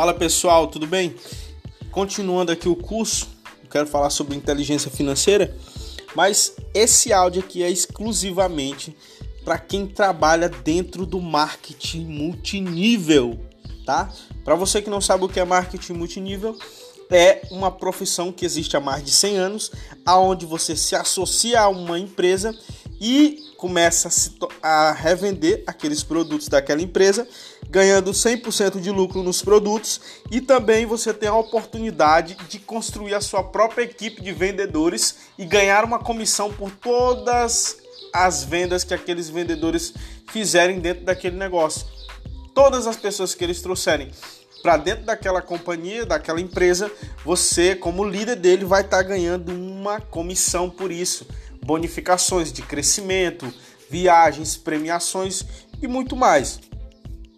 Fala pessoal, tudo bem? Continuando aqui o curso, quero falar sobre inteligência financeira, mas esse áudio aqui é exclusivamente para quem trabalha dentro do marketing multinível, tá? Para você que não sabe o que é marketing multinível, é uma profissão que existe há mais de 100 anos, aonde você se associa a uma empresa e começa a, revender aqueles produtos daquela empresa, ganhando 100% de lucro nos produtos e também você tem a oportunidade de construir a sua própria equipe de vendedores e ganhar uma comissão por todas as vendas que aqueles vendedores fizerem dentro daquele negócio. Todas as pessoas que eles trouxerem para dentro daquela companhia, daquela empresa, você, como líder dele, vai estar tá ganhando uma comissão por isso. Bonificações de crescimento, viagens, premiações e muito mais.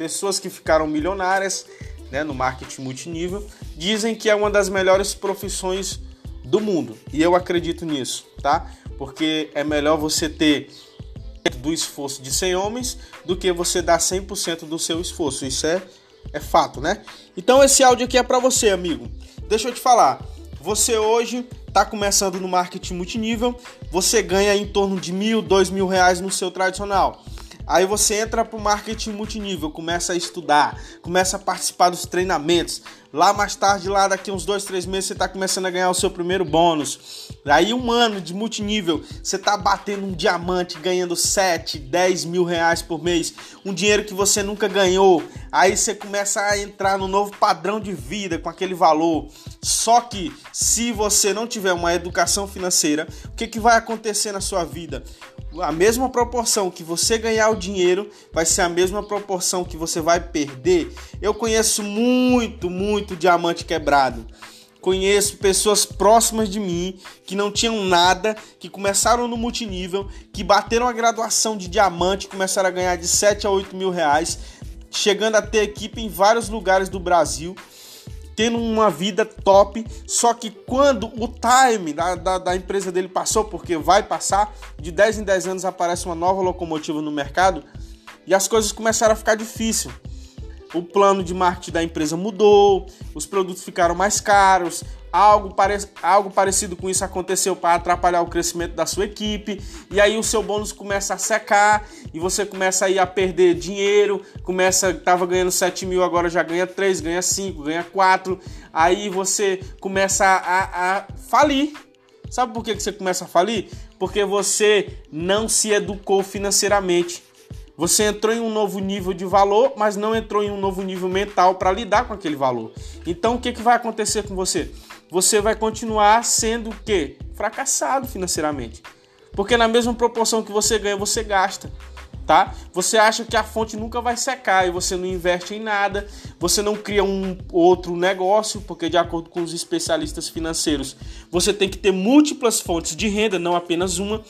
Pessoas que ficaram milionárias né, no marketing multinível dizem que é uma das melhores profissões do mundo. E eu acredito nisso, tá? Porque é melhor você ter do esforço de 100 homens do que você dar 100% do seu esforço. Isso é é fato, né? Então esse áudio aqui é para você, amigo. Deixa eu te falar. Você hoje está começando no marketing multinível, você ganha em torno de mil, dois mil reais no seu tradicional. Aí você entra para o marketing multinível, começa a estudar, começa a participar dos treinamentos. Lá mais tarde, lá daqui uns dois, três meses, você está começando a ganhar o seu primeiro bônus. Aí um ano de multinível, você está batendo um diamante, ganhando 7, 10 mil reais por mês. Um dinheiro que você nunca ganhou. Aí você começa a entrar no novo padrão de vida com aquele valor. Só que se você não tiver uma educação financeira, o que, que vai acontecer na sua vida? A mesma proporção que você ganhar o dinheiro vai ser a mesma proporção que você vai perder. Eu conheço muito, muito diamante quebrado. Conheço pessoas próximas de mim que não tinham nada, que começaram no multinível, que bateram a graduação de diamante, começaram a ganhar de 7 a 8 mil reais, chegando a ter equipe em vários lugares do Brasil tendo uma vida top. Só que quando o time da, da, da, empresa dele passou, porque vai passar, de 10 em 10 anos aparece uma nova locomotiva no mercado e as coisas começaram a ficar difíceis o plano de marketing da empresa mudou, os produtos ficaram mais caros, algo, pare... algo parecido com isso aconteceu para atrapalhar o crescimento da sua equipe, e aí o seu bônus começa a secar, e você começa aí a perder dinheiro, começa, estava ganhando 7 mil, agora já ganha 3, ganha 5, ganha 4, aí você começa a, a falir. Sabe por que você começa a falir? Porque você não se educou financeiramente. Você entrou em um novo nível de valor, mas não entrou em um novo nível mental para lidar com aquele valor. Então o que, que vai acontecer com você? Você vai continuar sendo o quê? Fracassado financeiramente. Porque na mesma proporção que você ganha, você gasta. Tá? Você acha que a fonte nunca vai secar e você não investe em nada, você não cria um outro negócio, porque de acordo com os especialistas financeiros, você tem que ter múltiplas fontes de renda, não apenas uma.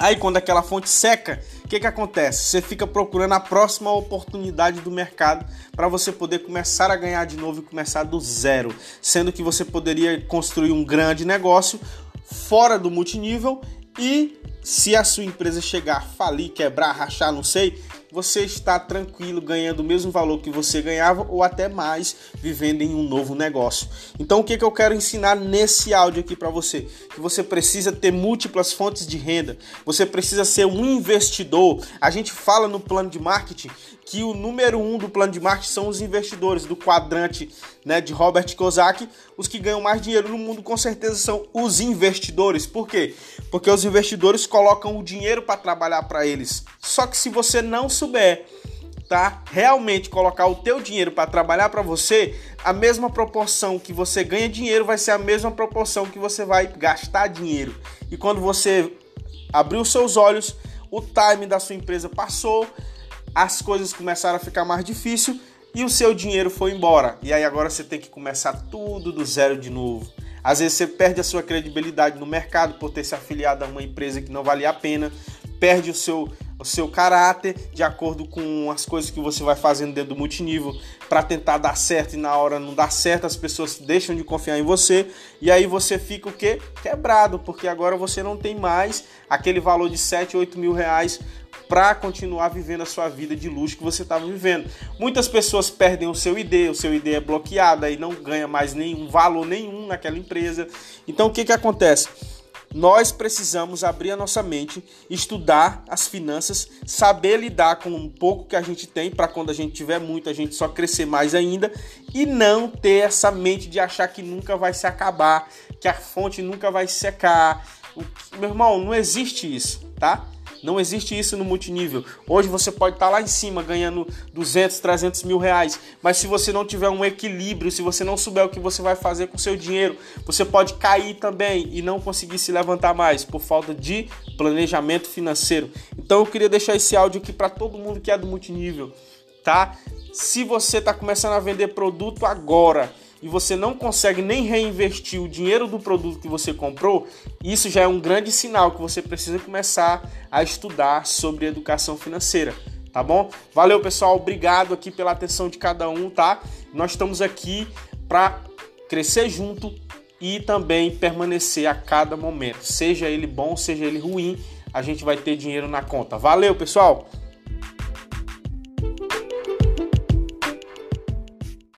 Aí quando aquela fonte seca, o que, que acontece? Você fica procurando a próxima oportunidade do mercado para você poder começar a ganhar de novo e começar do zero, sendo que você poderia construir um grande negócio fora do multinível e se a sua empresa chegar a falir, quebrar, rachar, não sei, você está tranquilo ganhando o mesmo valor que você ganhava ou até mais vivendo em um novo negócio. Então o que, que eu quero ensinar nesse áudio aqui para você? Que você precisa ter múltiplas fontes de renda, você precisa ser um investidor. A gente fala no plano de marketing que o número um do plano de marketing são os investidores do quadrante né, de Robert Kiyosaki. Os que ganham mais dinheiro no mundo com certeza são os investidores. Por quê? Porque os investidores colocam o dinheiro para trabalhar para eles. Só que se você não souber tá, realmente colocar o teu dinheiro para trabalhar para você, a mesma proporção que você ganha dinheiro vai ser a mesma proporção que você vai gastar dinheiro. E quando você abrir os seus olhos, o time da sua empresa passou, as coisas começaram a ficar mais difícil e o seu dinheiro foi embora. E aí agora você tem que começar tudo do zero de novo. Às vezes você perde a sua credibilidade no mercado por ter se afiliado a uma empresa que não valia a pena, perde o seu o seu caráter, de acordo com as coisas que você vai fazendo dentro do multinível para tentar dar certo e na hora não dar certo, as pessoas deixam de confiar em você e aí você fica o quê? Quebrado, porque agora você não tem mais aquele valor de 7, 8 mil reais para continuar vivendo a sua vida de luxo que você estava vivendo. Muitas pessoas perdem o seu ID, o seu ID é bloqueado e não ganha mais nenhum valor nenhum naquela empresa. Então o que que acontece? Nós precisamos abrir a nossa mente, estudar as finanças, saber lidar com um pouco que a gente tem para quando a gente tiver muito a gente só crescer mais ainda e não ter essa mente de achar que nunca vai se acabar, que a fonte nunca vai secar. Meu irmão, não existe isso, tá? Não existe isso no multinível. Hoje você pode estar lá em cima ganhando 200, 300 mil reais, mas se você não tiver um equilíbrio, se você não souber o que você vai fazer com o seu dinheiro, você pode cair também e não conseguir se levantar mais por falta de planejamento financeiro. Então eu queria deixar esse áudio aqui para todo mundo que é do multinível, tá? Se você está começando a vender produto agora, e você não consegue nem reinvestir o dinheiro do produto que você comprou, isso já é um grande sinal que você precisa começar a estudar sobre educação financeira, tá bom? Valeu, pessoal, obrigado aqui pela atenção de cada um, tá? Nós estamos aqui para crescer junto e também permanecer a cada momento, seja ele bom, seja ele ruim, a gente vai ter dinheiro na conta. Valeu, pessoal!